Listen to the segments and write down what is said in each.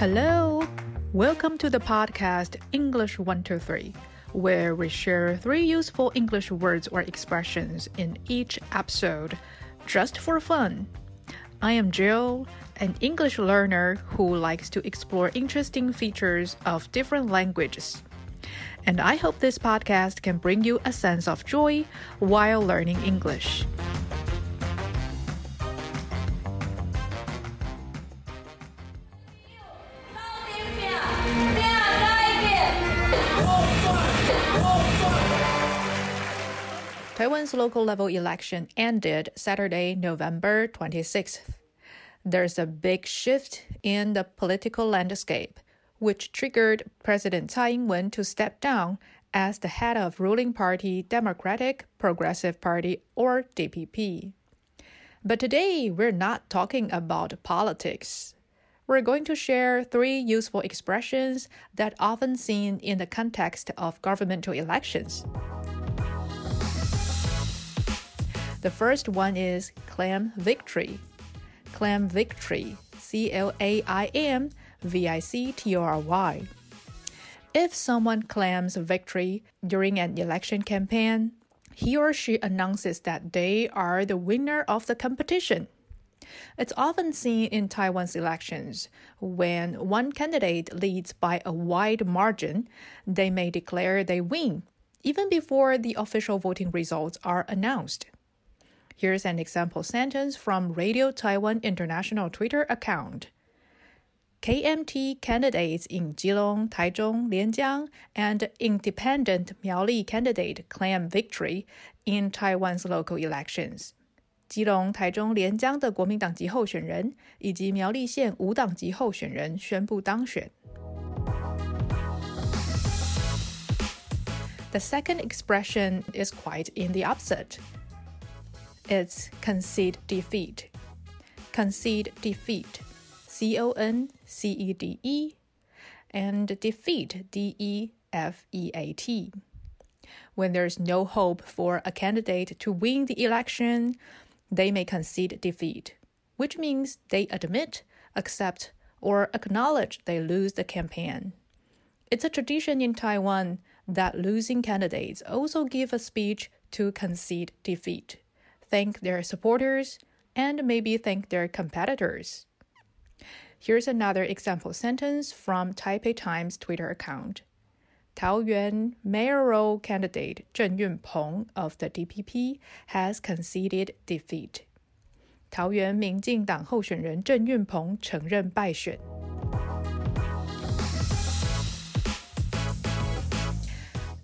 Hello, welcome to the podcast English 123, where we share three useful English words or expressions in each episode just for fun. I am Jill, an English learner who likes to explore interesting features of different languages. And I hope this podcast can bring you a sense of joy while learning English. Taiwan's local level election ended Saturday, November 26th. There's a big shift in the political landscape, which triggered President Tsai Ing-wen to step down as the head of ruling party Democratic Progressive Party or DPP. But today we're not talking about politics. We're going to share three useful expressions that often seen in the context of governmental elections. The first one is claim victory. Claim victory, C L A I M V I C T O R Y. If someone claims victory during an election campaign, he or she announces that they are the winner of the competition. It's often seen in Taiwan's elections. When one candidate leads by a wide margin, they may declare they win, even before the official voting results are announced. Here's an example sentence from Radio Taiwan International Twitter account. KMT candidates in Keelung, Taichung, Lianjiang, and independent Miaoli candidate claim victory in Taiwan's local elections. 基隆、台中、连江的国民党籍候选人以及苗栗县无党籍候选人宣布当选。The second expression is quite in the opposite it's concede defeat. Concede defeat. C O N C E D E. And defeat. D E F E A T. When there's no hope for a candidate to win the election, they may concede defeat, which means they admit, accept, or acknowledge they lose the campaign. It's a tradition in Taiwan that losing candidates also give a speech to concede defeat thank their supporters, and maybe thank their competitors. Here's another example sentence from Taipei Times Twitter account. Taoyuan mayoral candidate Zheng Yunpeng of the DPP has conceded defeat. 桃园民进党候选人郑运鹏承认败选。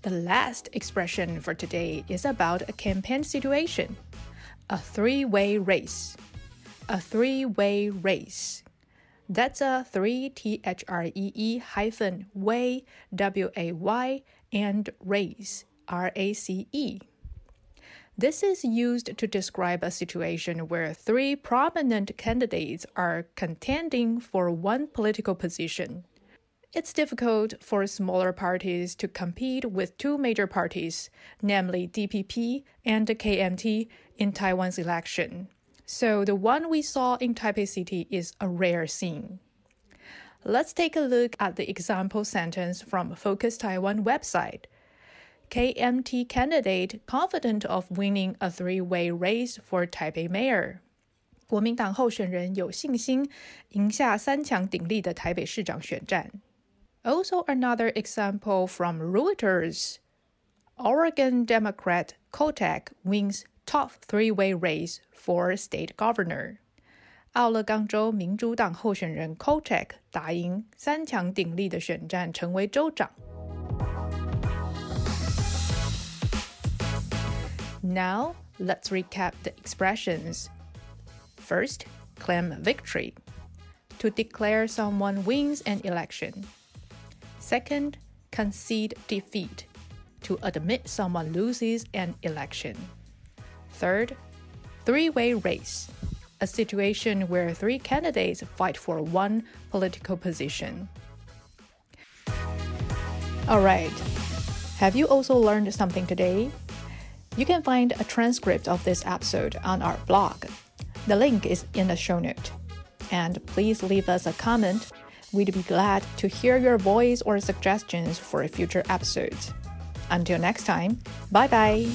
The last expression for today is about a campaign situation a three way race. A three way race. That's a three T H R E E hyphen way W A Y and race R A C E. This is used to describe a situation where three prominent candidates are contending for one political position. It's difficult for smaller parties to compete with two major parties, namely DPP and KMT, in Taiwan's election. So the one we saw in Taipei City is a rare scene. Let's take a look at the example sentence from Focus Taiwan website. KMT candidate confident of winning a three-way race for Taipei mayor. 国民党候选人有信心赢下三强鼎立的台北市长选战。also, another example from Reuters Oregon Democrat Kotek wins top three-way race for state governor. Kotek 打赢三强鼎立的选战，成为州长。Now let's recap the expressions. First, claim victory. To declare someone wins an election. Second, concede defeat. To admit someone loses an election. Third, three way race, a situation where three candidates fight for one political position. Alright, have you also learned something today? You can find a transcript of this episode on our blog. The link is in the show note. And please leave us a comment we'd be glad to hear your voice or suggestions for future episodes. Until next time, bye bye.